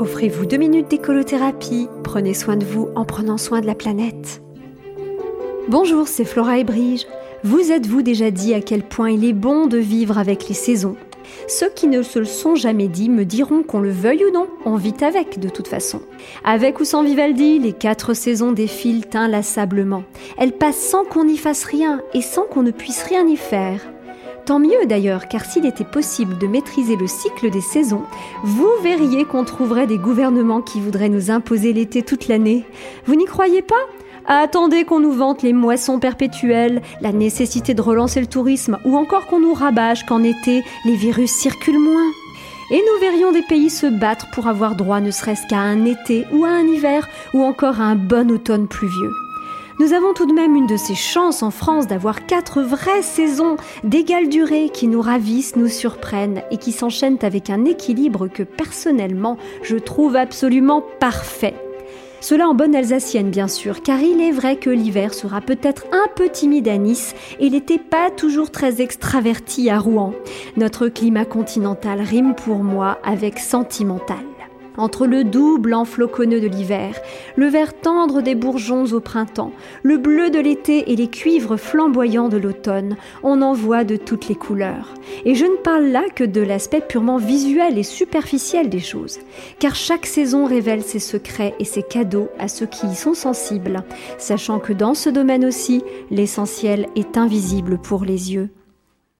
Offrez-vous deux minutes d'écolothérapie. Prenez soin de vous en prenant soin de la planète. Bonjour, c'est Flora et Brige. Vous êtes-vous déjà dit à quel point il est bon de vivre avec les saisons? Ceux qui ne se le sont jamais dit me diront qu'on le veuille ou non, on vit avec de toute façon. Avec ou sans Vivaldi, les quatre saisons défilent inlassablement. Elles passent sans qu'on n'y fasse rien et sans qu'on ne puisse rien y faire. Tant mieux d'ailleurs, car s'il était possible de maîtriser le cycle des saisons, vous verriez qu'on trouverait des gouvernements qui voudraient nous imposer l'été toute l'année. Vous n'y croyez pas? Attendez qu'on nous vante les moissons perpétuelles, la nécessité de relancer le tourisme, ou encore qu'on nous rabâche qu'en été, les virus circulent moins. Et nous verrions des pays se battre pour avoir droit ne serait-ce qu'à un été ou à un hiver, ou encore à un bon automne pluvieux. Nous avons tout de même une de ces chances en France d'avoir quatre vraies saisons d'égale durée qui nous ravissent, nous surprennent et qui s'enchaînent avec un équilibre que personnellement je trouve absolument parfait. Cela en bonne alsacienne bien sûr, car il est vrai que l'hiver sera peut-être un peu timide à Nice et l'été pas toujours très extraverti à Rouen. Notre climat continental rime pour moi avec sentimental entre le doux blanc floconneux de l'hiver, le vert tendre des bourgeons au printemps, le bleu de l'été et les cuivres flamboyants de l'automne, on en voit de toutes les couleurs. Et je ne parle là que de l'aspect purement visuel et superficiel des choses, car chaque saison révèle ses secrets et ses cadeaux à ceux qui y sont sensibles, sachant que dans ce domaine aussi, l'essentiel est invisible pour les yeux.